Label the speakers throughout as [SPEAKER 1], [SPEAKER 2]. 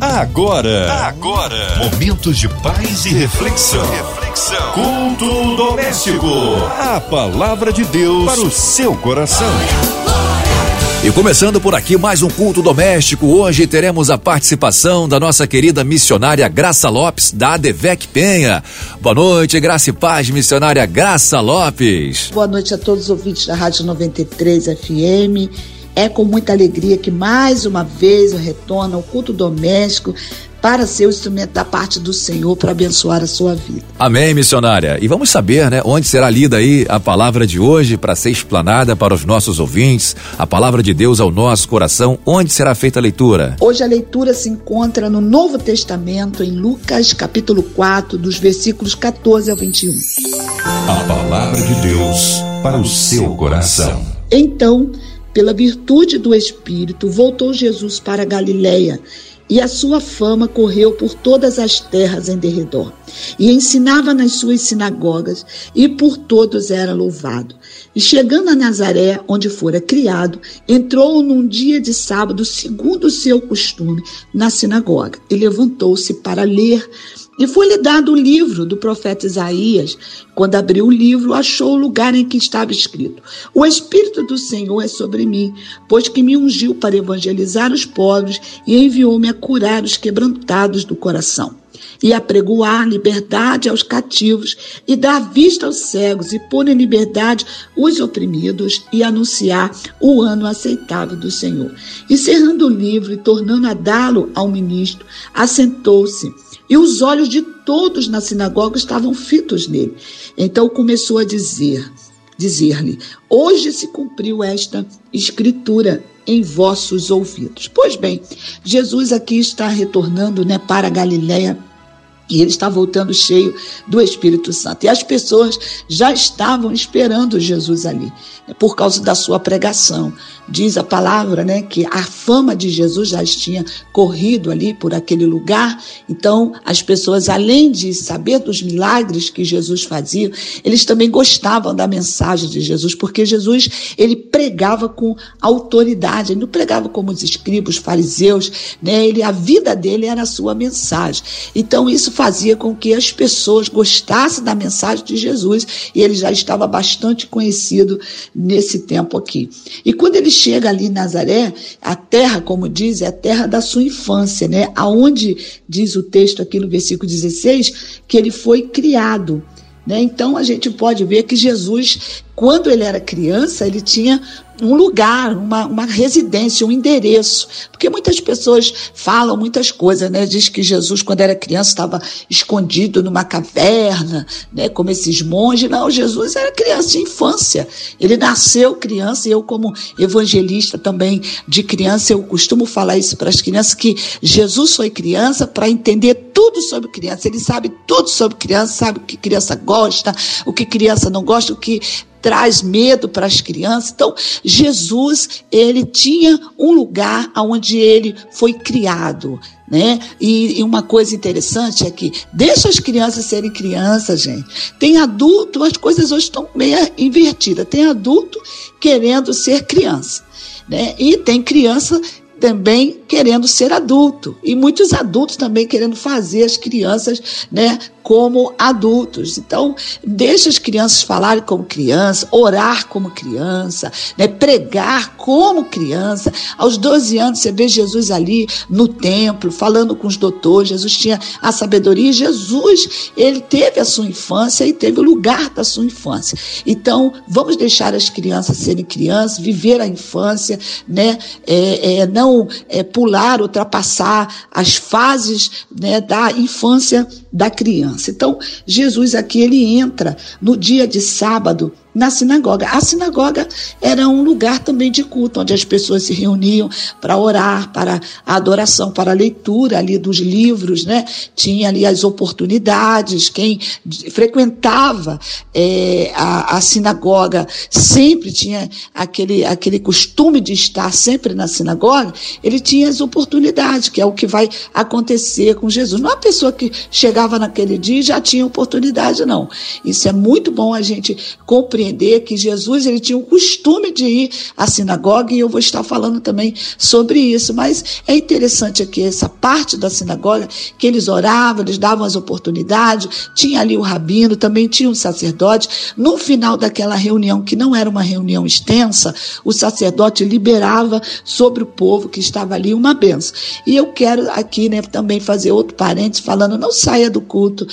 [SPEAKER 1] Agora, agora, momentos de paz e reflexão. reflexão. Culto doméstico. A palavra de Deus para o seu coração.
[SPEAKER 2] E começando por aqui mais um culto doméstico, hoje teremos a participação da nossa querida missionária Graça Lopes, da ADVEC Penha. Boa noite, Graça e Paz, missionária Graça Lopes.
[SPEAKER 3] Boa noite a todos os ouvintes da Rádio 93 FM. É com muita alegria que mais uma vez eu retorno ao culto doméstico para ser o instrumento da parte do Senhor para abençoar a sua vida.
[SPEAKER 2] Amém, missionária. E vamos saber, né, onde será lida aí a palavra de hoje para ser explanada para os nossos ouvintes, a palavra de Deus ao nosso coração, onde será feita a leitura?
[SPEAKER 3] Hoje a leitura se encontra no Novo Testamento, em Lucas, capítulo 4, dos versículos 14 ao 21.
[SPEAKER 1] A palavra de Deus para o seu coração.
[SPEAKER 3] Então, pela virtude do Espírito, voltou Jesus para Galiléia e a sua fama correu por todas as terras em derredor. E ensinava nas suas sinagogas, e por todos era louvado. E chegando a Nazaré, onde fora criado, entrou num dia de sábado, segundo o seu costume, na sinagoga, e levantou-se para ler. E foi-lhe dado o livro do profeta Isaías. Quando abriu o livro, achou o lugar em que estava escrito: O Espírito do Senhor é sobre mim, pois que me ungiu para evangelizar os pobres e enviou-me a curar os quebrantados do coração e apregoar liberdade aos cativos e dar vista aos cegos e pôr em liberdade os oprimidos e anunciar o ano aceitável do Senhor. E cerrando o livro e tornando a dá-lo ao ministro, assentou-se e os olhos de todos na sinagoga estavam fitos nele. Então começou a dizer, dizer-lhe: Hoje se cumpriu esta escritura em vossos ouvidos. Pois bem, Jesus aqui está retornando, né, para Galiléia e ele está voltando cheio do Espírito Santo. E as pessoas já estavam esperando Jesus ali, né, por causa da sua pregação. Diz a palavra, né, que a fama de Jesus já tinha corrido ali por aquele lugar. Então, as pessoas, além de saber dos milagres que Jesus fazia, eles também gostavam da mensagem de Jesus, porque Jesus, ele pregava com autoridade, ele não pregava como os escribas, os fariseus, né? Ele, a vida dele era a sua mensagem. Então, isso fazia com que as pessoas gostassem da mensagem de Jesus e ele já estava bastante conhecido nesse tempo aqui. E quando ele chega ali em Nazaré, a terra, como diz, é a terra da sua infância, né? Aonde diz o texto aqui no versículo 16 que ele foi criado. Né? Então a gente pode ver que Jesus, quando ele era criança, ele tinha um lugar, uma, uma residência, um endereço. Porque muitas pessoas falam muitas coisas, né? Diz que Jesus, quando era criança, estava escondido numa caverna, né? Como esses monges. Não, Jesus era criança de infância. Ele nasceu criança e eu, como evangelista também de criança, eu costumo falar isso para as crianças, que Jesus foi criança para entender tudo sobre criança. Ele sabe tudo sobre criança, sabe o que criança gosta, o que criança não gosta, o que traz medo para as crianças. Então, Jesus, ele tinha um lugar onde ele foi criado. Né? E, e, uma coisa interessante é que deixa as crianças serem crianças, gente. Tem adulto, as coisas hoje estão meio invertidas. Tem adulto querendo ser criança, né? E tem criança também querendo ser adulto e muitos adultos também querendo fazer as crianças, né, como adultos. Então, deixa as crianças falarem como criança, orar como criança, né, pregar como criança. Aos 12 anos você vê Jesus ali no templo falando com os doutores. Jesus tinha a sabedoria. Jesus, ele teve a sua infância e teve o lugar da sua infância. Então, vamos deixar as crianças serem crianças, viver a infância, né, é, é, não é, pular, ultrapassar as fases né, da infância da criança. Então, Jesus aqui ele entra no dia de sábado na sinagoga. A sinagoga era um lugar também de culto, onde as pessoas se reuniam para orar, para a adoração, para a leitura ali dos livros, né? Tinha ali as oportunidades, quem frequentava é, a, a sinagoga sempre tinha aquele, aquele costume de estar sempre na sinagoga, ele tinha as oportunidades, que é o que vai acontecer com Jesus. Não é uma pessoa que chegava naquele dia e já tinha oportunidade, não. Isso é muito bom a gente compreender compreender que Jesus ele tinha o costume de ir à sinagoga e eu vou estar falando também sobre isso. Mas é interessante aqui essa parte da sinagoga que eles oravam, eles davam as oportunidades, tinha ali o rabino, também tinha um sacerdote. No final daquela reunião, que não era uma reunião extensa, o sacerdote liberava sobre o povo que estava ali uma benção. E eu quero aqui né, também fazer outro parênteses falando, não saia do culto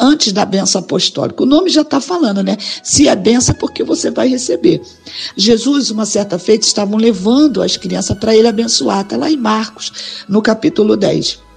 [SPEAKER 3] antes da benção apostólica. O nome já está falando, né? Se é benção, porque você vai receber. Jesus, uma certa feita, estavam levando as crianças para ele abençoar. Está lá em Marcos, no capítulo 10.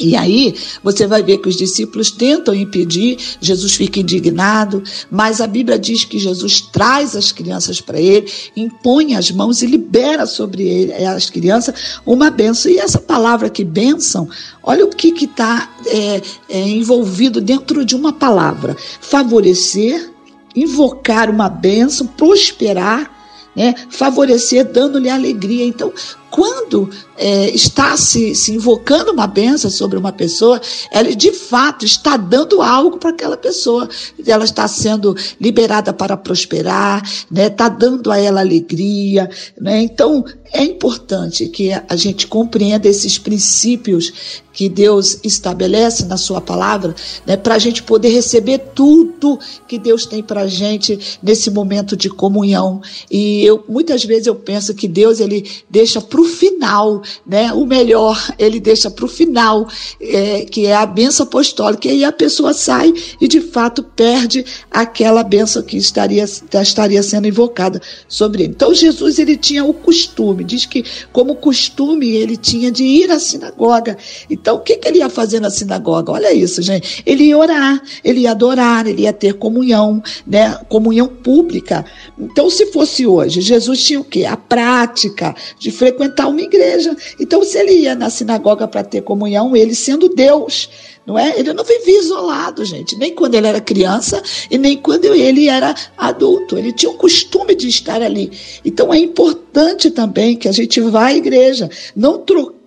[SPEAKER 3] E aí você vai ver que os discípulos tentam impedir, Jesus fica indignado, mas a Bíblia diz que Jesus traz as crianças para ele, impõe as mãos e libera sobre ele, eh, as crianças uma benção. E essa palavra aqui, bênção, olha o que está é, é, envolvido dentro de uma palavra: favorecer, invocar uma bênção, prosperar. Né, favorecer, dando-lhe alegria. Então, quando é, está se, se invocando uma benção sobre uma pessoa, ela de fato está dando algo para aquela pessoa. Ela está sendo liberada para prosperar, né? está dando a ela alegria. Né? Então, é importante que a gente compreenda esses princípios que Deus estabelece na Sua palavra, né, para a gente poder receber tudo que Deus tem para a gente nesse momento de comunhão. E eu muitas vezes eu penso que Deus ele deixa para o final, né? O melhor ele deixa para o final, é, que é a benção apostólica. E aí a pessoa sai e de fato perde aquela benção que estaria, estaria sendo invocada sobre ele. Então Jesus ele tinha o costume, diz que como costume ele tinha de ir à sinagoga. Então o que, que ele ia fazer na sinagoga? Olha isso, gente. Ele ia orar, ele ia adorar, ele ia ter comunhão, né? Comunhão pública. Então se fosse hoje, Jesus tinha o quê? A prática de frequentar frequentar uma igreja. Então, se ele ia na sinagoga para ter comunhão, ele sendo Deus, não é? Ele não vivia isolado, gente, nem quando ele era criança e nem quando ele era adulto. Ele tinha o costume de estar ali. Então, é importante também que a gente vá à igreja, não trocar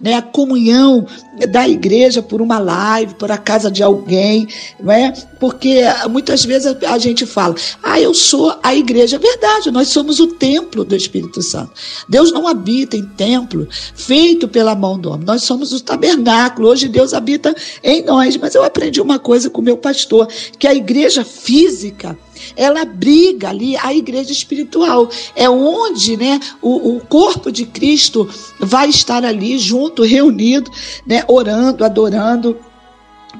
[SPEAKER 3] né, a comunhão da igreja por uma live, por a casa de alguém, não é? Porque muitas vezes a gente fala, ah, eu sou a igreja. É verdade, nós somos o templo do Espírito Santo. Deus não habita em templo feito pela mão do homem. Nós somos o tabernáculo. Hoje Deus habita em nós. Mas eu aprendi uma coisa com o meu pastor, que a igreja física, ela briga ali a igreja espiritual. É onde né, o, o corpo de Cristo vai estar ali junto, reunido, né, orando, adorando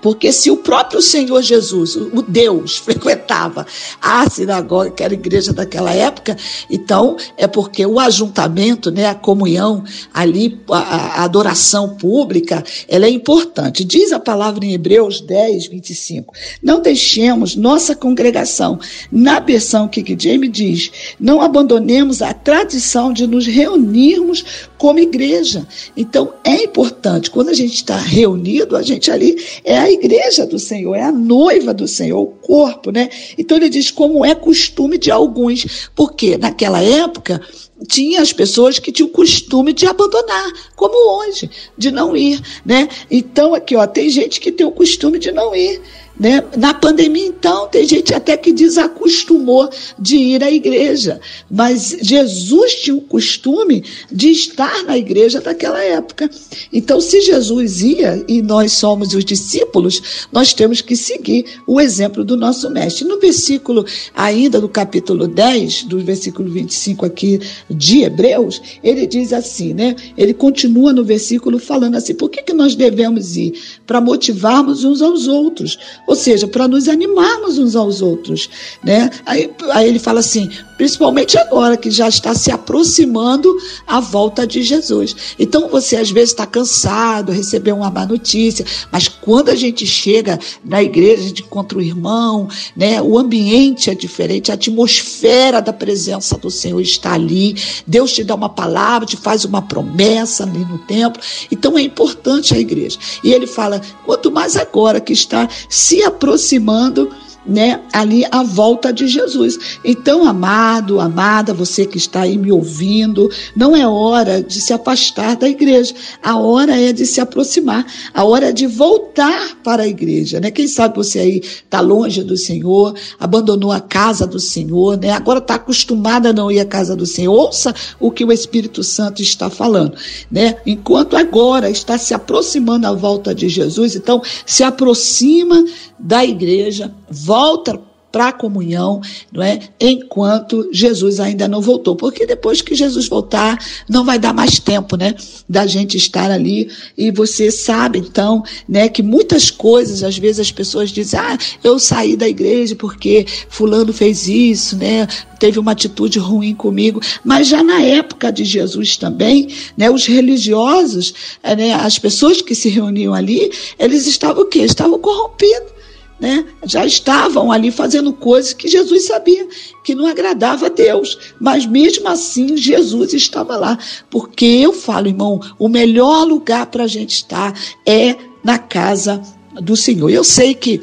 [SPEAKER 3] porque se o próprio Senhor Jesus, o Deus, frequentava a sinagoga, que era a igreja daquela época, então é porque o ajuntamento, né, a comunhão ali, a, a adoração pública, ela é importante. Diz a palavra em Hebreus 10, 25. Não deixemos nossa congregação, na versão que James diz, não abandonemos a tradição de nos reunirmos como igreja. Então é importante, quando a gente está reunido, a gente ali é a igreja do Senhor, é a noiva do Senhor, o corpo, né? Então ele diz como é costume de alguns, porque naquela época tinha as pessoas que tinham o costume de abandonar, como hoje, de não ir, né? Então aqui, ó, tem gente que tem o costume de não ir. Né? Na pandemia, então, tem gente até que desacostumou de ir à igreja, mas Jesus tinha o costume de estar na igreja naquela época. Então, se Jesus ia e nós somos os discípulos, nós temos que seguir o exemplo do nosso mestre. No versículo, ainda no capítulo 10, do versículo 25 aqui de Hebreus, ele diz assim, né? Ele continua no versículo falando assim: por que, que nós devemos ir? Para motivarmos uns aos outros ou seja, para nos animarmos uns aos outros. Né? Aí, aí ele fala assim: principalmente agora que já está se aproximando a volta de Jesus. Então você às vezes está cansado, recebeu uma má notícia, mas quando a gente chega na igreja, a gente encontra o irmão, né? o ambiente é diferente, a atmosfera da presença do Senhor está ali, Deus te dá uma palavra, te faz uma promessa ali no templo. Então é importante a igreja. E ele fala: quanto mais agora que está se aproximando né, ali a volta de Jesus. Então, amado, amada, você que está aí me ouvindo, não é hora de se afastar da igreja. A hora é de se aproximar. A hora é de voltar para a igreja, né? Quem sabe você aí está longe do Senhor, abandonou a casa do Senhor, né? Agora está acostumada a não ir à casa do Senhor. Ouça o que o Espírito Santo está falando, né? Enquanto agora está se aproximando a volta de Jesus, então se aproxima da igreja, volta para a comunhão, não é? Enquanto Jesus ainda não voltou, porque depois que Jesus voltar, não vai dar mais tempo, né, da gente estar ali. E você sabe então, né, que muitas coisas, às vezes as pessoas dizem: "Ah, eu saí da igreja porque fulano fez isso, né? Teve uma atitude ruim comigo". Mas já na época de Jesus também, né, os religiosos, eh, né, as pessoas que se reuniam ali, eles estavam o quê? Estavam corrompidos né, já estavam ali fazendo coisas que Jesus sabia que não agradava a Deus. Mas mesmo assim, Jesus estava lá. Porque eu falo, irmão, o melhor lugar para a gente estar é na casa do Senhor. Eu sei que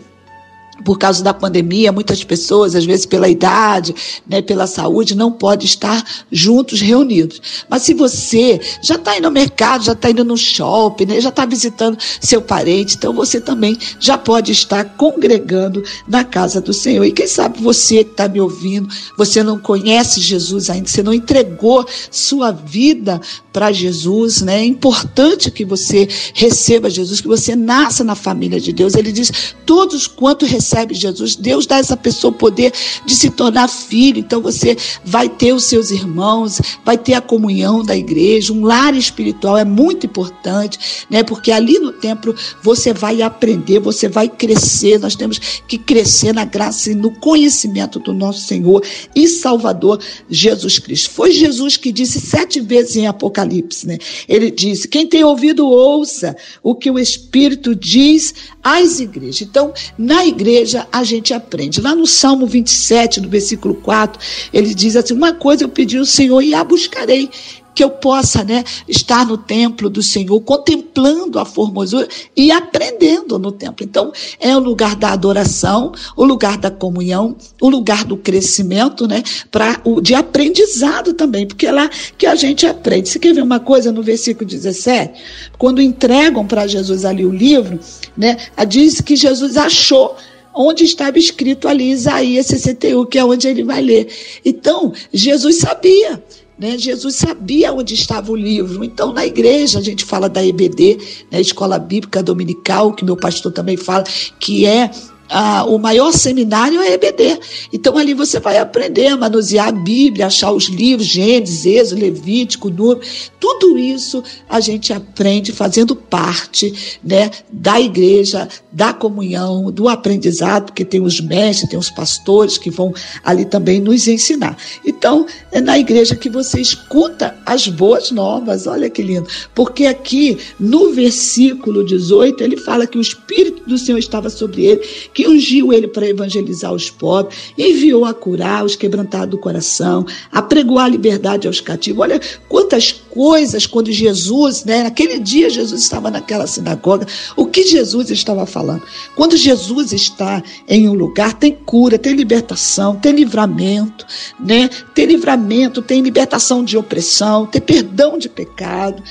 [SPEAKER 3] por causa da pandemia, muitas pessoas, às vezes pela idade, né, pela saúde, não podem estar juntos, reunidos. Mas se você já está indo no mercado, já está indo no shopping, né, já está visitando seu parente, então você também já pode estar congregando na casa do Senhor. E quem sabe você que está me ouvindo, você não conhece Jesus ainda, você não entregou sua vida para Jesus, né? É importante que você receba Jesus, que você nasça na família de Deus. Ele diz: todos quanto recebe Jesus, Deus dá essa pessoa o poder de se tornar filho. Então você vai ter os seus irmãos, vai ter a comunhão da igreja, um lar espiritual é muito importante, né? Porque ali no templo você vai aprender, você vai crescer. Nós temos que crescer na graça e no conhecimento do nosso Senhor e Salvador Jesus Cristo. Foi Jesus que disse sete vezes em Apocalipse, né? Ele disse: quem tem ouvido, ouça o que o Espírito diz às igrejas. Então, na igreja, a gente aprende. Lá no Salmo 27, no versículo 4, ele diz assim: Uma coisa eu pedi ao Senhor e a buscarei que eu possa né, estar no templo do Senhor, contemplando a formosura e aprendendo no templo. Então, é o lugar da adoração, o lugar da comunhão, o lugar do crescimento, né, para o de aprendizado também, porque é lá que a gente aprende. Você quer ver uma coisa no versículo 17? Quando entregam para Jesus ali o livro, né, diz que Jesus achou onde estava escrito ali Isaías 61, que é onde ele vai ler. Então, Jesus sabia né? Jesus sabia onde estava o livro. Então, na igreja, a gente fala da EBD, né? Escola Bíblica Dominical, que meu pastor também fala, que é ah, o maior seminário é EBD. Então ali você vai aprender a manusear a Bíblia, achar os livros, Gênesis, Êxodo, Levítico, Número. Tudo isso a gente aprende fazendo parte né, da igreja, da comunhão, do aprendizado, porque tem os mestres, tem os pastores que vão ali também nos ensinar. Então, é na igreja que você escuta as boas novas, olha que lindo. Porque aqui no versículo 18 ele fala que o Espírito do Senhor estava sobre ele que ungiu ele para evangelizar os pobres, enviou a curar os quebrantados do coração, a pregoar a liberdade aos cativos. Olha quantas coisas quando Jesus, né, naquele dia Jesus estava naquela sinagoga, o que Jesus estava falando? Quando Jesus está em um lugar, tem cura, tem libertação, tem livramento, né? Tem livramento, tem libertação de opressão, tem perdão de pecado,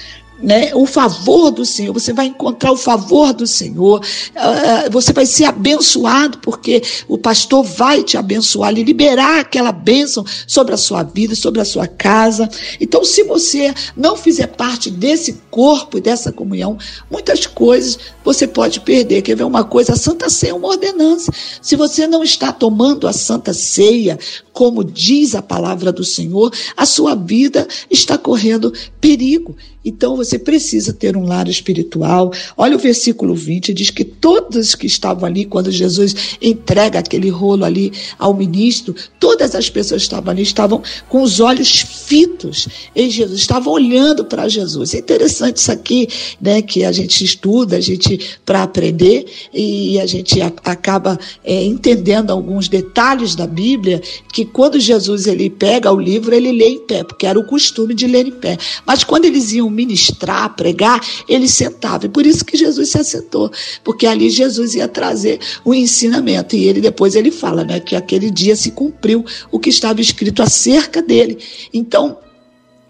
[SPEAKER 3] né, o favor do Senhor, você vai encontrar o favor do Senhor, uh, você vai ser abençoado, porque o pastor vai te abençoar, e liberar aquela bênção sobre a sua vida, sobre a sua casa. Então, se você não fizer parte desse corpo e dessa comunhão, muitas coisas você pode perder. Quer ver uma coisa? A Santa Ceia é uma ordenança. Se você não está tomando a Santa Ceia, como diz a palavra do Senhor, a sua vida está correndo perigo. Então você precisa ter um lar espiritual. Olha o versículo 20, diz que todos que estavam ali, quando Jesus entrega aquele rolo ali ao ministro, todas as pessoas que estavam ali estavam com os olhos fitos em Jesus, estavam olhando para Jesus. É interessante isso aqui, né, que a gente estuda, a gente para aprender e a gente a, acaba é, entendendo alguns detalhes da Bíblia que quando Jesus ele pega o livro, ele lê em pé, porque era o costume de ler em pé. Mas quando eles iam ministrar, pregar, ele sentava. E por isso que Jesus se assentou, porque ali Jesus ia trazer o ensinamento. E ele depois ele fala, né, que aquele dia se cumpriu o que estava escrito acerca dele. Então,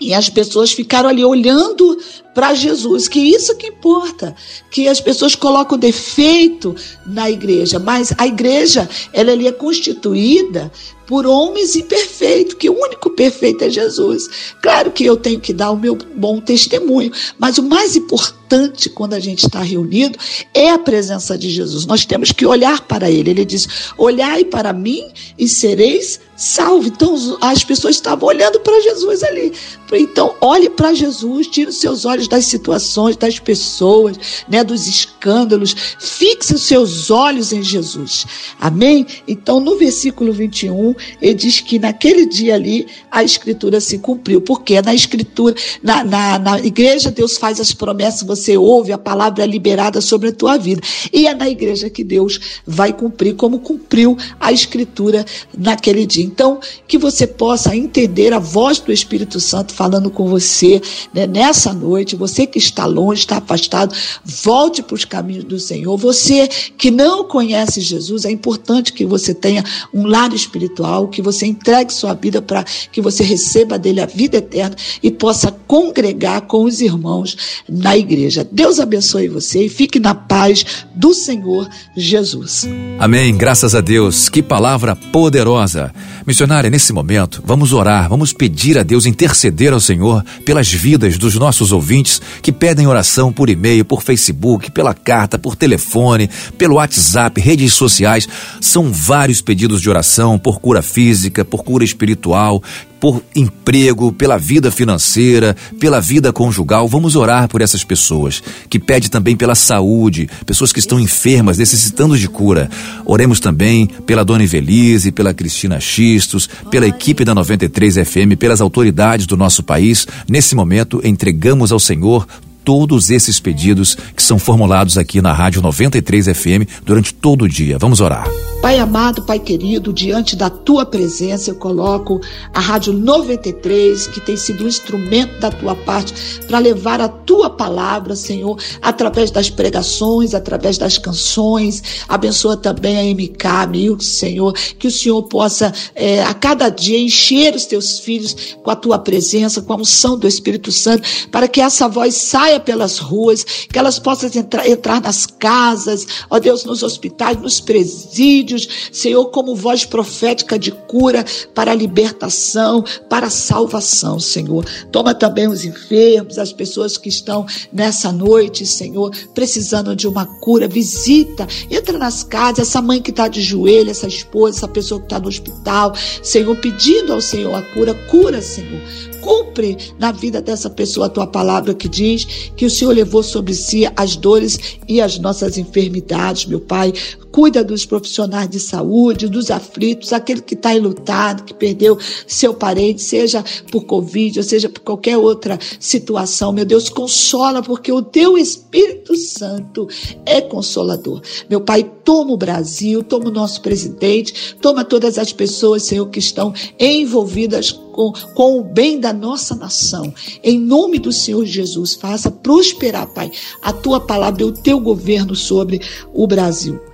[SPEAKER 3] e as pessoas ficaram ali olhando para Jesus, que isso que importa, que as pessoas colocam defeito na igreja, mas a igreja ela é constituída por homens imperfeitos, que o único perfeito é Jesus. Claro que eu tenho que dar o meu bom testemunho, mas o mais importante quando a gente está reunido é a presença de Jesus. Nós temos que olhar para ele. Ele diz: "Olhai para mim e sereis salvo. Então as pessoas estavam olhando para Jesus ali. Então olhe para Jesus, tire os seus olhos das situações, das pessoas, né, dos escândalos. Fixe os seus olhos em Jesus. Amém? Então no versículo 21, ele diz que naquele dia ali a escritura se cumpriu. Porque na escritura, na, na, na igreja Deus faz as promessas, você ouve, a palavra é liberada sobre a tua vida. E é na igreja que Deus vai cumprir como cumpriu a escritura naquele dia. Então, que você possa entender a voz do Espírito Santo falando com você né, nessa noite. Você que está longe, está afastado, volte para os caminhos do Senhor. Você que não conhece Jesus, é importante que você tenha um lado espiritual, que você entregue sua vida para que você receba dele a vida eterna e possa congregar com os irmãos na igreja. Deus abençoe você e fique na paz do Senhor Jesus.
[SPEAKER 2] Amém. Graças a Deus. Que palavra poderosa. Missionária, nesse momento, vamos orar, vamos pedir a Deus interceder ao Senhor pelas vidas dos nossos ouvintes que pedem oração por e-mail, por Facebook, pela carta, por telefone, pelo WhatsApp, redes sociais. São vários pedidos de oração por cura física, por cura espiritual, por emprego, pela vida financeira, pela vida conjugal. Vamos orar por essas pessoas. Que pede também pela saúde, pessoas que estão enfermas, necessitando de cura. Oremos também pela Dona Ivelise, pela Cristina Xistos, pela equipe da 93 FM, pelas autoridades do nosso país. Nesse momento, entregamos ao Senhor Senhor todos esses pedidos que são formulados aqui na Rádio 93 FM durante todo o dia. Vamos orar.
[SPEAKER 3] Pai amado, Pai querido, diante da tua presença eu coloco a Rádio 93, que tem sido um instrumento da tua parte para levar a tua palavra, Senhor, através das pregações, através das canções. Abençoa também a MK, Milk, Senhor, que o Senhor possa é, a cada dia encher os teus filhos com a tua presença, com a unção do Espírito Santo, para que essa voz saia pelas ruas, que elas possam entrar, entrar nas casas, ó Deus, nos hospitais, nos presídios Senhor, como voz profética de cura para a libertação, para a salvação, Senhor. Toma também os enfermos, as pessoas que estão nessa noite, Senhor, precisando de uma cura. Visita, entra nas casas, essa mãe que está de joelho, essa esposa, essa pessoa que está no hospital, Senhor, pedindo ao Senhor a cura. Cura, Senhor cumpre na vida dessa pessoa a tua palavra que diz que o Senhor levou sobre si as dores e as nossas enfermidades, meu Pai. Cuida dos profissionais de saúde, dos aflitos, aquele que está enlutado, que perdeu seu parente, seja por Covid, ou seja por qualquer outra situação. Meu Deus, consola, porque o teu Espírito Santo é consolador. Meu Pai, toma o Brasil, toma o nosso presidente, toma todas as pessoas, Senhor, que estão envolvidas com, com o bem da nossa nação. Em nome do Senhor Jesus, faça prosperar, Pai, a tua palavra e o teu governo sobre o Brasil.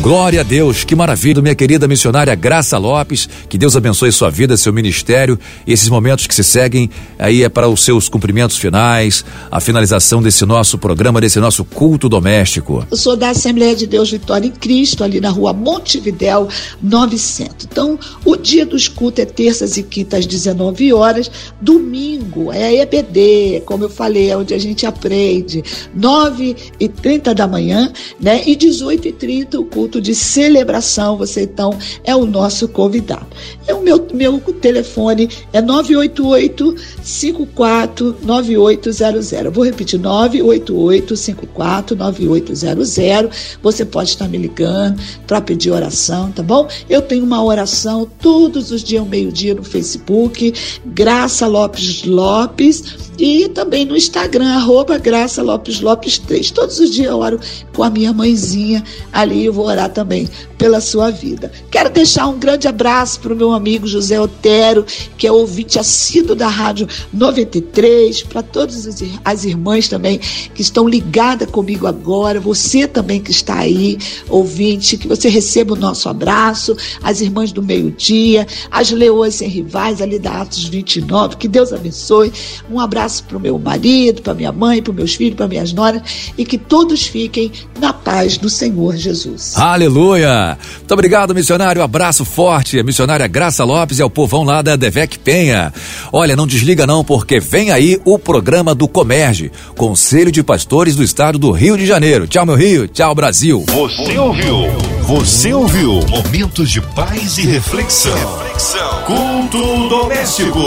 [SPEAKER 2] Glória a Deus, que maravilha, minha querida missionária Graça Lopes. Que Deus abençoe sua vida, seu ministério. Esses momentos que se seguem aí é para os seus cumprimentos finais, a finalização desse nosso programa, desse nosso culto doméstico.
[SPEAKER 3] Eu sou da Assembleia de Deus Vitória em Cristo, ali na rua Montevidéu 900. Então, o dia dos cultos é terças e quintas às 19 horas, domingo é EBD, como eu falei, é onde a gente aprende, 9 e 30 da manhã, né? E 18 e 30 o culto culto de celebração. Você então é o nosso convidado. E o meu, meu telefone é 988 54 9800. Vou repetir: 988 54 9800. Você pode estar me ligando para pedir oração, tá bom? Eu tenho uma oração todos os dias, ao meio-dia, no Facebook, Graça Lopes Lopes e também no Instagram, arroba Graça Lopes Lopes 3. Todos os dias eu oro com a minha mãezinha ali, eu vou orar também pela sua vida. Quero deixar um grande abraço para o meu amigo José Otero, que é ouvinte assíduo da Rádio 93, para todas as irmãs também que estão ligadas comigo agora, você também que está aí, ouvinte, que você receba o nosso abraço, as irmãs do meio-dia, as leoas sem rivais ali da Atos 29, que Deus abençoe. Um abraço para o meu marido, para minha mãe, para meus filhos, para minhas noras e que todos fiquem na paz do Senhor Jesus.
[SPEAKER 2] Aleluia! Muito obrigado, missionário. Abraço forte. A missionária Graça Lopes e ao povão lá da Devec Penha. Olha, não desliga não, porque vem aí o programa do Comerge, Conselho de Pastores do Estado do Rio de Janeiro. Tchau, meu Rio. Tchau, Brasil.
[SPEAKER 1] Você ouviu? Você ouviu? Momentos de paz e reflexão. reflexão. Culto doméstico.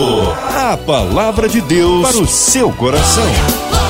[SPEAKER 1] A palavra de Deus para o seu coração.